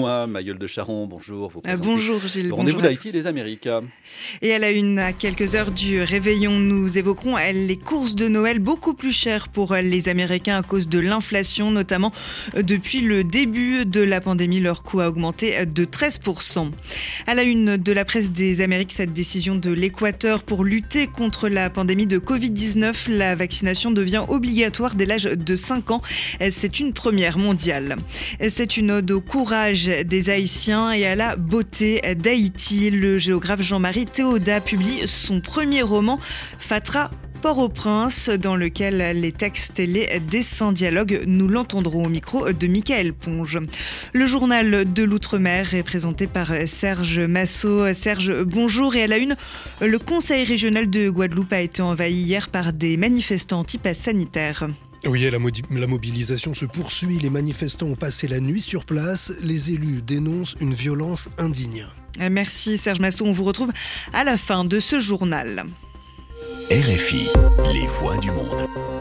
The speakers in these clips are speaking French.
Ma gueule de Charon, bonjour. Euh, bonjour Gilles. Rendez-vous d'Haïti des Amériques. Et à la une, à quelques heures du réveillon, nous évoquerons les courses de Noël beaucoup plus chères pour les Américains à cause de l'inflation, notamment depuis le début de la pandémie. Leur coût a augmenté de 13%. À la une de la presse des Amériques, cette décision de l'Équateur pour lutter contre la pandémie de Covid-19, la vaccination devient obligatoire dès l'âge de 5 ans. C'est une première mondiale. C'est une ode au courage des Haïtiens et à la beauté d'Haïti. Le géographe Jean-Marie Théoda publie son premier roman, Fatra Port-au-Prince, dans lequel les textes et les dessins dialogues, nous l'entendrons au micro de Michael Ponge. Le journal de l'Outre-mer est présenté par Serge Massot. Serge, bonjour. Et à la une, le Conseil régional de Guadeloupe a été envahi hier par des manifestants anti-pass sanitaires. Oui, la, la, mobilisation se poursuit. Les manifestants ont passé la nuit sur place. Les élus dénoncent une violence indigne. Merci Serge Massot. On vous retrouve à la fin de ce journal. RFI, les voix du monde.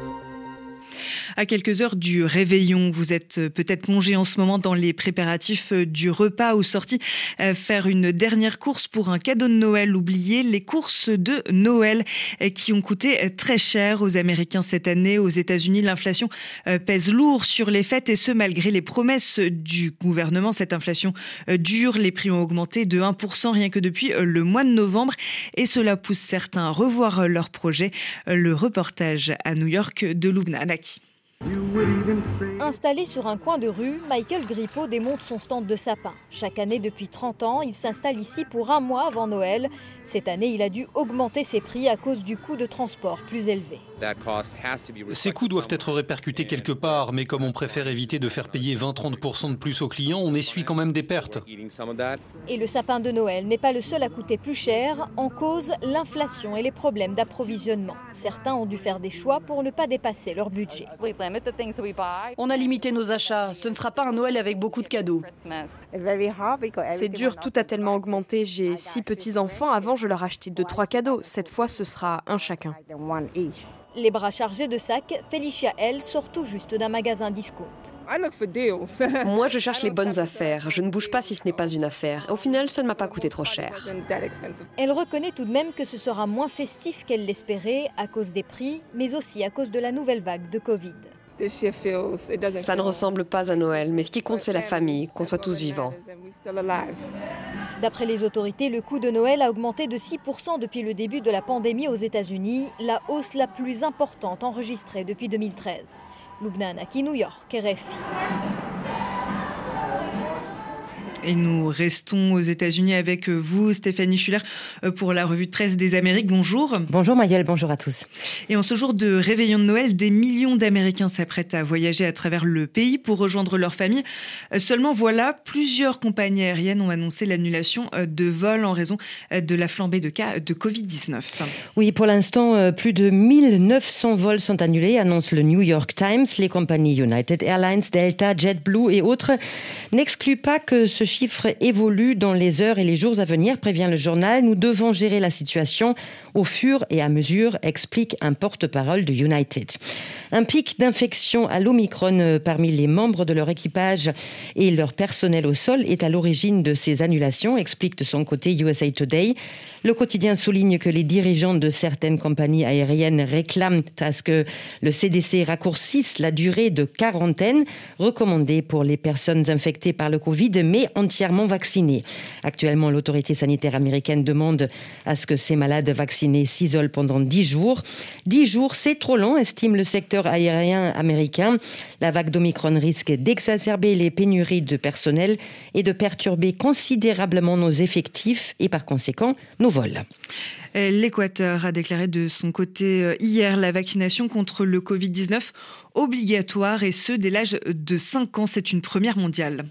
À quelques heures du réveillon, vous êtes peut-être plongé en ce moment dans les préparatifs du repas ou sorti euh, faire une dernière course pour un cadeau de Noël oublié, les courses de Noël euh, qui ont coûté très cher aux Américains cette année. Aux États-Unis, l'inflation euh, pèse lourd sur les fêtes et ce malgré les promesses du gouvernement. Cette inflation dure, les prix ont augmenté de 1% rien que depuis le mois de novembre et cela pousse certains à revoir leurs projets. Le reportage à New York de Lubna Anaki. Installé sur un coin de rue, Michael Grippo démonte son stand de sapin. Chaque année depuis 30 ans, il s'installe ici pour un mois avant Noël. Cette année, il a dû augmenter ses prix à cause du coût de transport plus élevé. Ces coûts doivent être répercutés quelque part, mais comme on préfère éviter de faire payer 20-30% de plus aux clients, on essuie quand même des pertes. Et le sapin de Noël n'est pas le seul à coûter plus cher, en cause l'inflation et les problèmes d'approvisionnement. Certains ont dû faire des choix pour ne pas dépasser leur budget. On a limité nos achats. Ce ne sera pas un Noël avec beaucoup de cadeaux. C'est dur, tout a tellement augmenté. J'ai six petits-enfants. Avant, je leur achetais deux, trois cadeaux. Cette fois, ce sera un chacun. Les bras chargés de sacs, Felicia, elle, sort tout juste d'un magasin discount. Moi, je cherche les bonnes affaires. Je ne bouge pas si ce n'est pas une affaire. Au final, ça ne m'a pas coûté trop cher. Elle reconnaît tout de même que ce sera moins festif qu'elle l'espérait à cause des prix, mais aussi à cause de la nouvelle vague de Covid. Ça ne ressemble pas à Noël, mais ce qui compte, c'est la famille, qu'on soit tous vivants. D'après les autorités, le coût de Noël a augmenté de 6% depuis le début de la pandémie aux États-Unis, la hausse la plus importante enregistrée depuis 2013. Lubnan, qui New York, RFI. Et nous restons aux États-Unis avec vous, Stéphanie Schuller, euh, pour la revue de presse des Amériques. Bonjour. Bonjour Maëlle, bonjour à tous. Et en ce jour de réveillon de Noël, des millions d'Américains s'apprêtent à voyager à travers le pays pour rejoindre leur famille. Euh, seulement voilà, plusieurs compagnies aériennes ont annoncé l'annulation euh, de vols en raison de la flambée de cas de Covid-19. Oui, pour l'instant, plus de 1900 vols sont annulés, annonce le New York Times. Les compagnies United Airlines, Delta, JetBlue et autres n'excluent pas que ce chiffre évolue dans les heures et les jours à venir, prévient le journal. Nous devons gérer la situation au fur et à mesure, explique un porte-parole de United. Un pic d'infection à l'Omicron parmi les membres de leur équipage et leur personnel au sol est à l'origine de ces annulations, explique de son côté USA Today. Le quotidien souligne que les dirigeants de certaines compagnies aériennes réclament à ce que le CDC raccourcisse la durée de quarantaine recommandée pour les personnes infectées par le Covid mais entièrement vaccinées. Actuellement, l'autorité sanitaire américaine demande à ce que ces malades vaccinés s'isolent pendant 10 jours. 10 jours, c'est trop long, estime le secteur aérien américain. La vague d'Omicron risque d'exacerber les pénuries de personnel et de perturber considérablement nos effectifs et par conséquent nos vol. L'Équateur a déclaré de son côté euh, hier la vaccination contre le Covid-19 obligatoire et ce dès l'âge de 5 ans. C'est une première mondiale.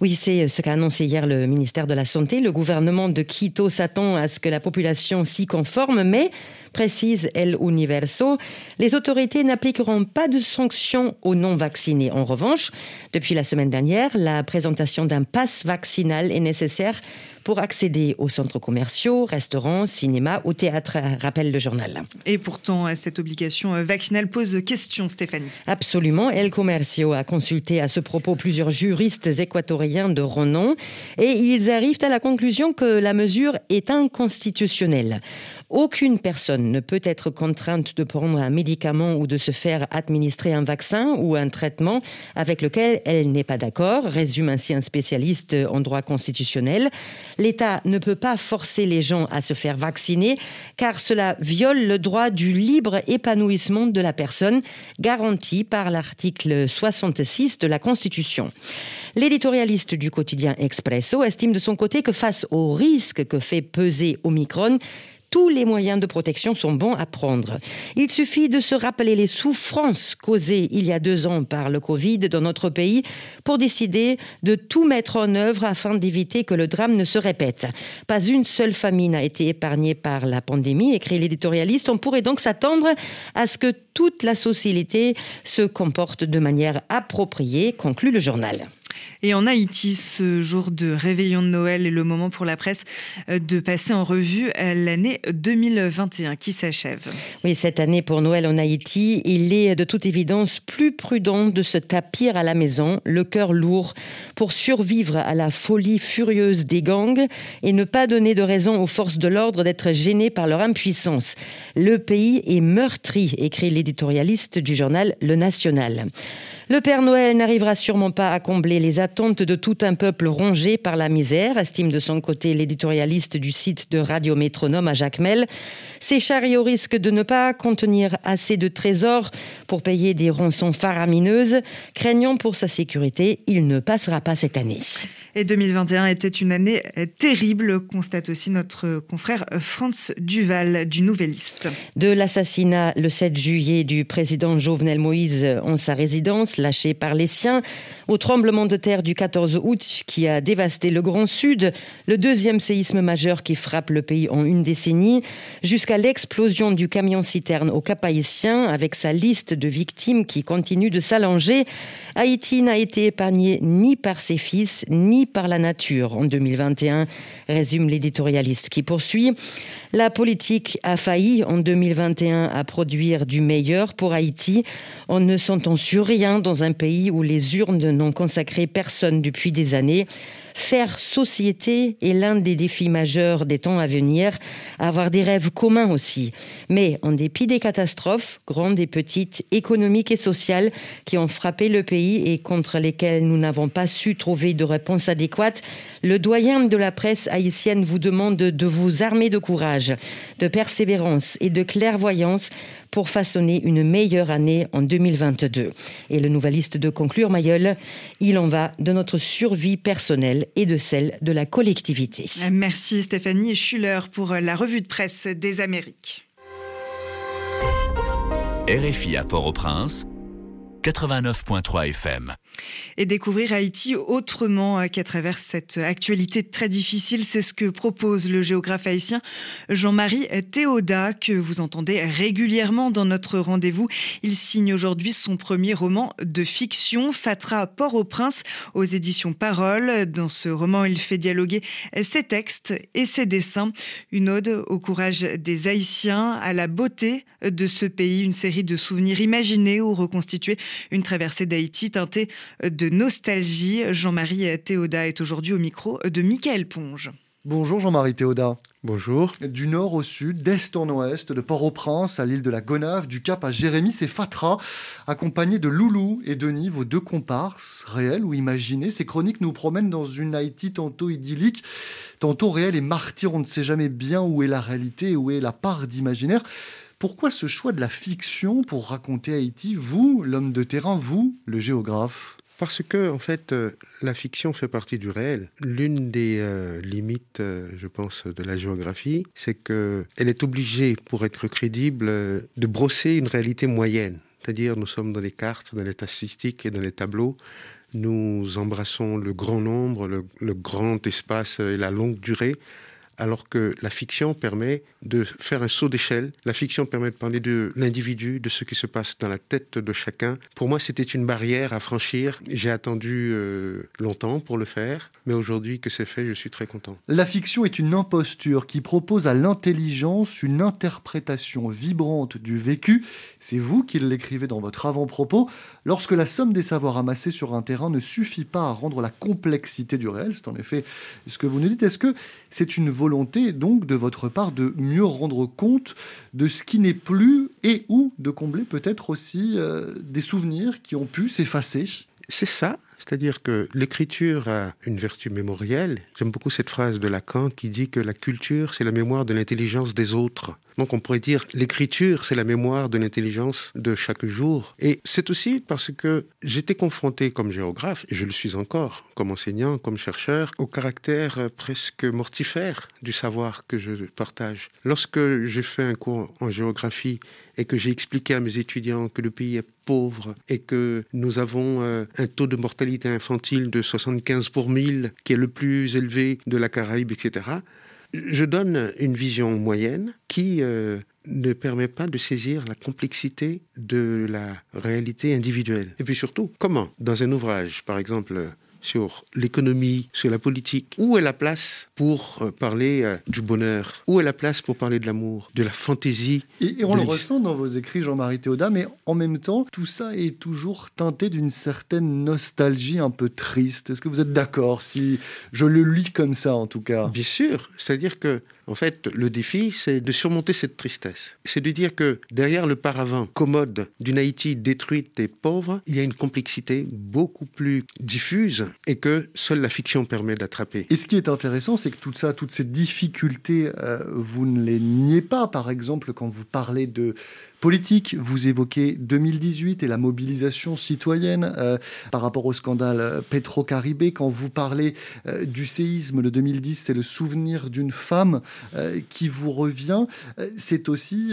Oui, c'est ce qu'a annoncé hier le ministère de la Santé. Le gouvernement de Quito s'attend à ce que la population s'y conforme, mais précise El Universo, les autorités n'appliqueront pas de sanctions aux non-vaccinés. En revanche, depuis la semaine dernière, la présentation d'un pass vaccinal est nécessaire pour accéder aux centres commerciaux, restaurants, cinémas ou théâtres, rappelle le journal. Et pourtant, cette obligation vaccinale pose question, Stéphanie. Absolument. El Comercio a consulté à ce propos plusieurs juristes équatoriens de renom et ils arrivent à la conclusion que la mesure est inconstitutionnelle. Aucune personne ne peut être contrainte de prendre un médicament ou de se faire administrer un vaccin ou un traitement avec lequel elle n'est pas d'accord, résume ainsi un spécialiste en droit constitutionnel. L'État ne peut pas forcer les gens à se faire vacciner car cela viole le droit du libre épanouissement de la personne garanti par l'article 66 de la Constitution. L'éditorialiste du quotidien Expresso estime de son côté que face au risque que fait peser Omicron, tous les moyens de protection sont bons à prendre. Il suffit de se rappeler les souffrances causées il y a deux ans par le Covid dans notre pays pour décider de tout mettre en œuvre afin d'éviter que le drame ne se répète. Pas une seule famille n'a été épargnée par la pandémie, écrit l'éditorialiste. On pourrait donc s'attendre à ce que toute la société se comporte de manière appropriée, conclut le journal. Et en Haïti, ce jour de réveillon de Noël est le moment pour la presse euh, de passer en revue euh, l'année 2021 qui s'achève. Oui, cette année pour Noël en Haïti, il est de toute évidence plus prudent de se tapir à la maison, le cœur lourd, pour survivre à la folie furieuse des gangs et ne pas donner de raison aux forces de l'ordre d'être gênées par leur impuissance. Le pays est meurtri, écrit l'éditorialiste du journal Le National. Le Père Noël n'arrivera sûrement pas à combler les attentes de tout un peuple rongé par la misère, estime de son côté l'éditorialiste du site de Radio Métronome à Jacmel. Ces chariots risquent de ne pas contenir assez de trésors pour payer des rançons faramineuses. Craignant pour sa sécurité, il ne passera pas cette année. Et 2021 était une année terrible, constate aussi notre confrère Franz Duval du Nouvelliste. De l'assassinat le 7 juillet du président Jovenel Moïse en sa résidence, lâché par les siens, au tremblement de terre du 14 août qui a dévasté le Grand Sud, le deuxième séisme majeur qui frappe le pays en une décennie, jusqu'à l'explosion du camion-citerne au Cap-Haïtien avec sa liste de victimes qui continue de s'allonger, Haïti n'a été épargné ni par ses fils ni par la nature en 2021, résume l'éditorialiste qui poursuit. La politique a failli en 2021 à produire du meilleur pour Haïti en ne sentant sur rien dans un pays où les urnes n'ont consacré personne depuis des années. Faire société est l'un des défis majeurs des temps à venir, avoir des rêves communs aussi. Mais en dépit des catastrophes, grandes et petites, économiques et sociales, qui ont frappé le pays et contre lesquelles nous n'avons pas su trouver de réponse adéquate, le doyen de la presse haïtienne vous demande de vous armer de courage, de persévérance et de clairvoyance pour façonner une meilleure année en 2022. Et le nouveliste de conclure, Mayol, il en va de notre survie personnelle et de celle de la collectivité. Merci Stéphanie Schuller pour la revue de presse des Amériques. RFI à Port-au-Prince, 89.3 FM et découvrir Haïti autrement qu'à travers cette actualité très difficile. C'est ce que propose le géographe haïtien Jean-Marie Théoda, que vous entendez régulièrement dans notre rendez-vous. Il signe aujourd'hui son premier roman de fiction, Fatra Port-au-Prince, aux éditions Parole. Dans ce roman, il fait dialoguer ses textes et ses dessins. Une ode au courage des Haïtiens, à la beauté de ce pays, une série de souvenirs imaginés ou reconstitués, une traversée d'Haïti teintée de nostalgie. Jean-Marie Théoda est aujourd'hui au micro de Michael Ponge. Bonjour Jean-Marie Théoda. Bonjour. Du nord au sud, d'est en ouest, de Port-au-Prince à l'île de la Gonave, du Cap à Jérémy, c'est Fatra, accompagné de Loulou et Denis, vos deux comparses, réels ou imaginés. Ces chroniques nous promènent dans une Haïti tantôt idyllique, tantôt réelle et martyre. On ne sait jamais bien où est la réalité et où est la part d'imaginaire. Pourquoi ce choix de la fiction pour raconter Haïti, vous, l'homme de terrain, vous, le géographe? Parce que, en fait, euh, la fiction fait partie du réel. L'une des euh, limites, euh, je pense, de la géographie, c'est qu'elle est obligée, pour être crédible, de brosser une réalité moyenne. C'est-à-dire, nous sommes dans les cartes, dans les statistiques et dans les tableaux. Nous embrassons le grand nombre, le grand espace et la longue durée, alors que la fiction permet de faire un saut d'échelle. La fiction permet de parler de l'individu, de ce qui se passe dans la tête de chacun. Pour moi, c'était une barrière à franchir. J'ai attendu euh, longtemps pour le faire, mais aujourd'hui que c'est fait, je suis très content. La fiction est une imposture qui propose à l'intelligence une interprétation vibrante du vécu. C'est vous qui l'écrivez dans votre avant-propos. Lorsque la somme des savoirs amassés sur un terrain ne suffit pas à rendre la complexité du réel, c'est en effet ce que vous nous dites, est-ce que c'est une volonté donc de votre part de mieux rendre compte de ce qui n'est plus et ou de combler peut-être aussi euh, des souvenirs qui ont pu s'effacer C'est ça, c'est-à-dire que l'écriture a une vertu mémorielle. J'aime beaucoup cette phrase de Lacan qui dit que la culture, c'est la mémoire de l'intelligence des autres. Donc on pourrait dire l'écriture, c'est la mémoire de l'intelligence de chaque jour. Et c'est aussi parce que j'étais confronté comme géographe, et je le suis encore comme enseignant, comme chercheur, au caractère presque mortifère du savoir que je partage. Lorsque j'ai fait un cours en géographie et que j'ai expliqué à mes étudiants que le pays est pauvre et que nous avons euh, un taux de mortalité infantile de 75 pour 1000 qui est le plus élevé de la Caraïbe, etc., je donne une vision moyenne qui euh, ne permet pas de saisir la complexité de la réalité individuelle. Et puis surtout, comment, dans un ouvrage, par exemple, sur l'économie, sur la politique. Où est la place pour euh, parler euh, du bonheur? Où est la place pour parler de l'amour, de la fantaisie? Et, on le ressent dans vos écrits, Jean-Marie Théodat, mais en même temps, tout ça est toujours teinté d'une certaine nostalgie un peu triste. Est-ce que vous êtes d'accord si je le lis comme ça, en tout cas? Bien sûr. C'est-à-dire que en fait, le défi, c'est de surmonter cette tristesse. C'est de dire que derrière le paravent commode d'une Haïti détruite et pauvre, il y a une complexité beaucoup plus diffuse et que seule la fiction permet d'attraper. Et ce qui est intéressant, c'est que tout ça, toutes ces difficultés, euh, vous ne les niez pas. Par exemple, quand vous parlez de politique. Vous évoquez 2018 et la mobilisation citoyenne euh, par rapport au scandale Petro-Caribé. Quand vous parlez euh, du séisme de 2010, c'est le souvenir d'une femme qui vous revient. C'est aussi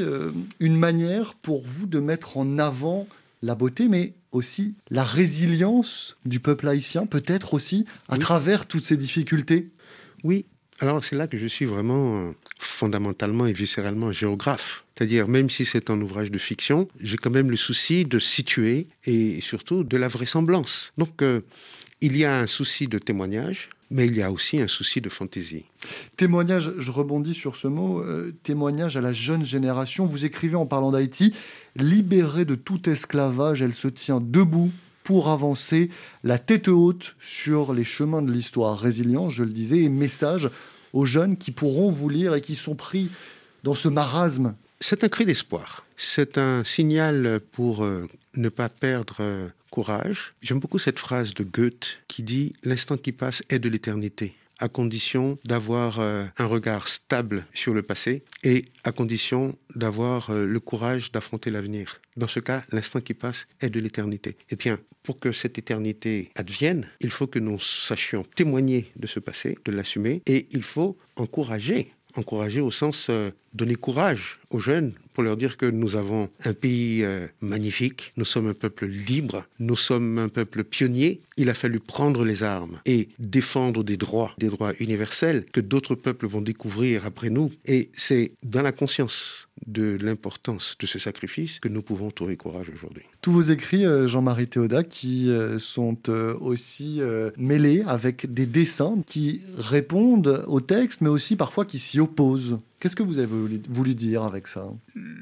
une manière pour vous de mettre en avant la beauté, mais aussi la résilience du peuple haïtien, peut-être aussi à travers toutes ces difficultés. Oui, alors c'est là que je suis vraiment fondamentalement et viscéralement géographe. C'est-à-dire, même si c'est un ouvrage de fiction, j'ai quand même le souci de situer et surtout de la vraisemblance. Donc, euh, il y a un souci de témoignage, mais il y a aussi un souci de fantaisie. Témoignage, je rebondis sur ce mot, euh, témoignage à la jeune génération. Vous écrivez en parlant d'Haïti, libérée de tout esclavage, elle se tient debout pour avancer, la tête haute sur les chemins de l'histoire. Résilient, je le disais, et message aux jeunes qui pourront vous lire et qui sont pris dans ce marasme C'est un cri d'espoir. C'est un signal pour euh, ne pas perdre euh, courage. J'aime beaucoup cette phrase de Goethe qui dit L'instant qui passe est de l'éternité à condition d'avoir euh, un regard stable sur le passé et à condition d'avoir le courage d'affronter l'avenir. Dans ce cas, l'instant qui passe est de l'éternité. Et bien, pour que cette éternité advienne, il faut que nous sachions témoigner de ce passé, de l'assumer, et il faut encourager encourager au sens euh, donner courage aux jeunes pour leur dire que nous avons un pays euh, magnifique, nous sommes un peuple libre, nous sommes un peuple pionnier. Il a fallu prendre les armes et défendre des droits, des droits universels que d'autres peuples vont découvrir après nous. Et c'est dans la conscience de l'importance de ce sacrifice que nous pouvons trouver courage aujourd'hui. Tous vos écrits, euh, Jean-Marie Théodat, qui euh, sont aussi mêlés avec des dessins qui répondent au texte, mais aussi parfois qui s'y opposent. Qu'est-ce que vous avez voulu dire avec ça?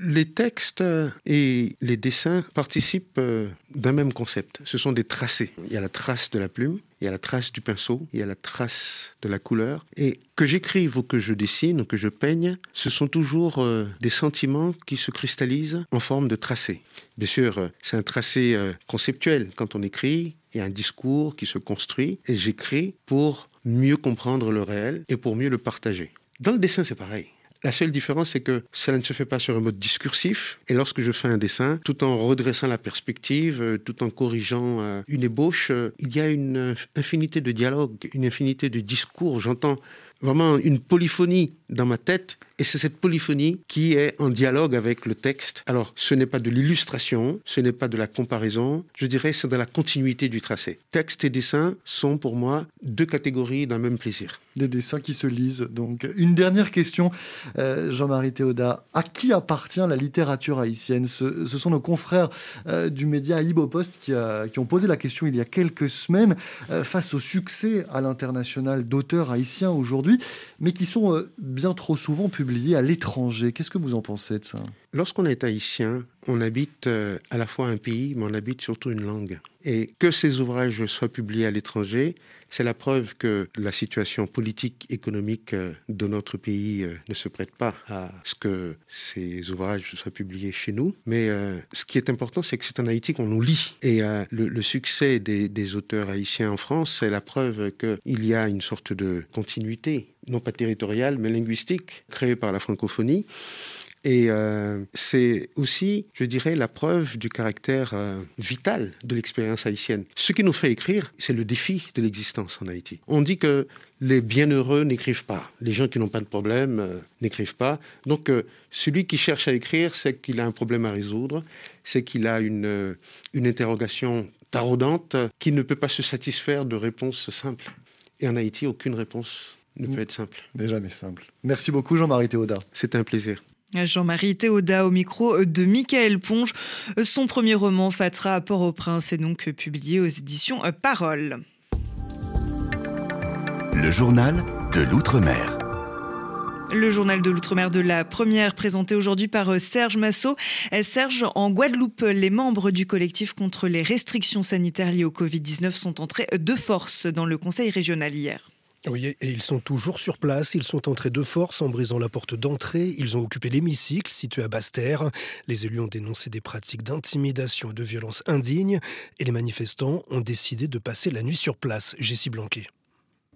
Les textes et les dessins participent euh, d'un même concept. Ce sont des tracés. Il y a la trace de la plume, il y a la trace du pinceau, il y a la trace de la couleur. Et que j'écrive ou que je dessine ou que je peigne, ce sont toujours euh, des sentiments qui se cristallisent en forme de tracés. Bien sûr, euh, c'est un tracé conceptuel. Quand on écrit, il y a un discours qui se construit et j'écris pour mieux comprendre le réel et pour mieux le partager. Dans le dessin, c'est pareil. La seule différence, c'est que cela ne se fait pas sur un mode discursif. Et lorsque je fais un dessin, tout en redressant la perspective, euh, tout en corrigeant euh, une ébauche, euh, il y a une infinité de dialogues, une infinité de discours. J'entends vraiment une polyphonie dans ma tête et c'est cette polyphonie qui est en dialogue avec le texte. Alors, ce n'est pas de l'illustration, ce n'est pas de la comparaison, je dirais c'est de la continuité du tracé. Texte et dessin sont pour moi deux catégories d'un même plaisir. Des dessins qui se lisent. Donc, une dernière question, euh, Jean-Marie Théoda. À qui appartient la littérature haïtienne? Ce, sont nos confrères euh, du média Ibopost qui, qui, ont posé la question il y a quelques semaines euh, face au succès à l'international d'auteurs haïtiens aujourd'hui, mais qui sont bien trop souvent publiés à l'étranger. Qu'est-ce que vous en pensez de ça? Lorsqu'on est haïtien, on habite euh, à la fois un pays, mais on habite surtout une langue. Et que ces ouvrages soient publiés à l'étranger, c'est la preuve que la situation politique, économique euh, de notre pays euh, ne se prête pas à ce que ces ouvrages soient publiés chez nous. Mais ce qui est important, c'est que c'est en Haïti qu'on nous lit. Et le, succès des, des, auteurs haïtiens en France, c'est la preuve qu'il y a une sorte de continuité, non pas territoriale, mais linguistique, créée par la francophonie. Et euh, c'est aussi, je dirais, la preuve du caractère euh, vital de l'expérience haïtienne. Ce qui nous fait écrire, c'est le défi de l'existence en Haïti. On dit que les bienheureux n'écrivent pas. Les gens qui n'ont pas de problème euh, n'écrivent pas. Donc, celui qui cherche à écrire, c'est qu'il a un problème à résoudre, c'est qu'il a une, une interrogation taraudante qui ne peut pas se satisfaire de réponses simples. Et en Haïti, aucune réponse ne peut être simple. Mais jamais simple. Merci beaucoup, Jean-Marie Théoda. C'est un plaisir. Jean-Marie Théoda au micro de Michael Ponge. Son premier roman, Fatra à Port-au-Prince, est donc publié aux éditions Parole. Le journal de l'Outre-mer. Le journal de l'outre-mer de la première présenté aujourd'hui par Serge Massot. Serge, en Guadeloupe, les membres du collectif contre les restrictions sanitaires liées au Covid-19 sont entrés de force dans le conseil régional hier. Oui, et ils sont toujours sur place. Ils sont entrés de force en brisant la porte d'entrée. Ils ont occupé l'hémicycle situé à Basse-Terre. Les élus ont dénoncé des pratiques d'intimidation et de violence indignes. Et les manifestants ont décidé de passer la nuit sur place. Jessie Blanquet.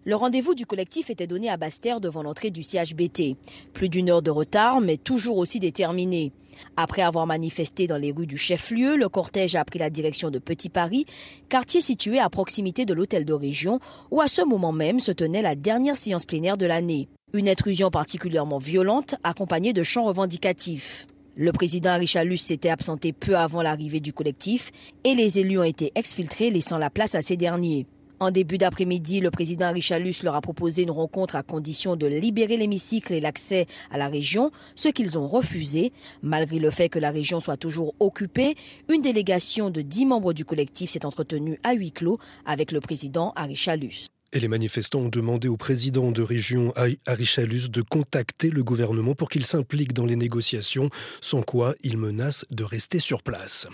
Le rendez-vous du collectif était donné à Basse-Terre devant l'entrée du CHBT. Plus d'une heure de retard, mais toujours aussi déterminé. Après avoir manifesté dans les rues du chef-lieu, le cortège a pris la direction de Petit Paris, quartier situé à proximité de l'hôtel de région, où à ce moment même se tenait la dernière séance plénière de l'année. Une intrusion particulièrement violente, accompagnée de chants revendicatifs. Le président Arichalus s'était absenté peu avant l'arrivée du collectif et les élus ont été exfiltrés, laissant la place à ces derniers. En début d'après-midi, le président Richalus leur a proposé une rencontre à condition de libérer l'hémicycle et l'accès à la région, ce qu'ils ont refusé. Malgré le fait que la région soit toujours occupée, une délégation de dix membres du collectif s'est entretenue à huis clos avec le président Arichalus. Et les manifestants ont demandé au président de région Arichalus de contacter le gouvernement pour qu'il s'implique dans les négociations, sans quoi il menace de rester sur place.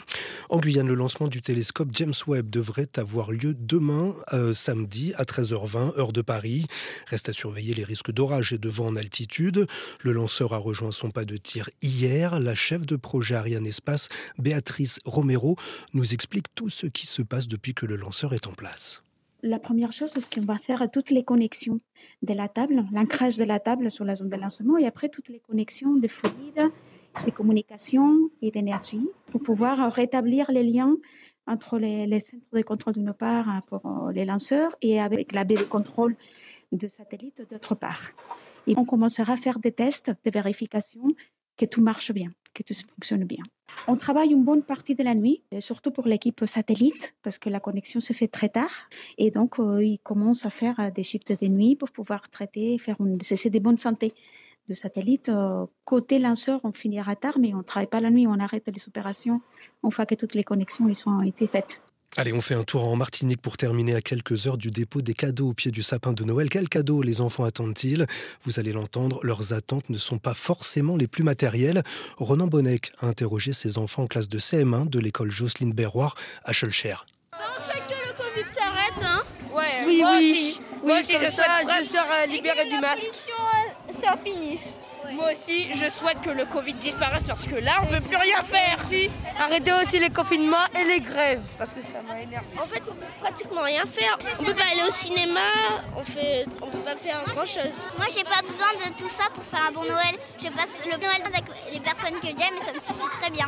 En Guyane, le lancement du télescope James Webb devrait avoir lieu demain, euh, samedi, à 13h20, heure de Paris. Reste à surveiller les risques d'orage et de vent en altitude. Le lanceur a rejoint son pas de tir hier. La chef de projet Ariane Espace, Béatrice Romero, nous explique tout ce qui se passe depuis que le lanceur est en place. La première chose, c'est ce qu'on va faire toutes les connexions de la table, l'ancrage de la table sur la zone de lancement et après toutes les connexions de fluides, de communication et d'énergie pour pouvoir rétablir les liens entre les, centres de contrôle d'une part hein, pour euh, les lanceurs et avec la baie de contrôle de satellites d'autre part. Et on commencera à faire des tests de vérification que tout marche bien, que tout fonctionne bien. On travaille une bonne partie de la nuit, surtout pour l'équipe satellite, parce que la connexion se fait très tard. Et donc, euh, ils commencent à faire euh, des shifts de nuit pour pouvoir traiter, faire une, cesser des bonnes santé de satellite. Euh, côté lanceur, on finira tard, mais on ne travaille pas la nuit, on arrête les opérations une fois que toutes les connexions ils ont été faites. Allez, on fait un tour en Martinique pour terminer à quelques heures du dépôt des cadeaux au pied du sapin de Noël. Quels cadeaux les enfants attendent-ils? Vous allez l'entendre, leurs attentes ne sont pas forcément les plus matérielles. Ronan Bonnec a interrogé ses enfants en classe de CM1 de l'école Jocelyne Berroir à Schulcher. On souhaite que le Covid s'arrête, hein Ouais, oui, oui. Oui, oui je, je sors libéré du masque. La fini. Moi aussi, je souhaite que le Covid disparaisse parce que là, on ne peut plus rien faire. Arrêtez aussi les confinements et les grèves parce que ça m'énerve. En fait, on peut pratiquement rien faire. On peut pas aller au cinéma, on fait, on peut pas faire grand chose. Moi, j'ai pas besoin de tout ça pour faire un bon Noël. Je passe le Noël avec les personnes que j'aime et ça me suffit très bien.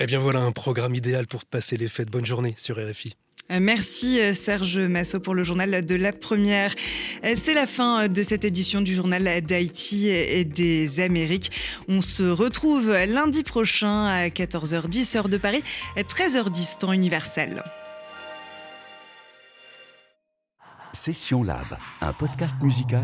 Eh bien voilà un programme idéal pour passer les fêtes. Bonne journée sur RFI. Euh, merci euh, Serge Massot pour le journal de la première. Euh, c'est la fin de cette édition du journal d'Haïti et des Amériques. On se retrouve lundi prochain à 14h10 heure de Paris, 13h10 temps universel. Session Lab, un podcast musical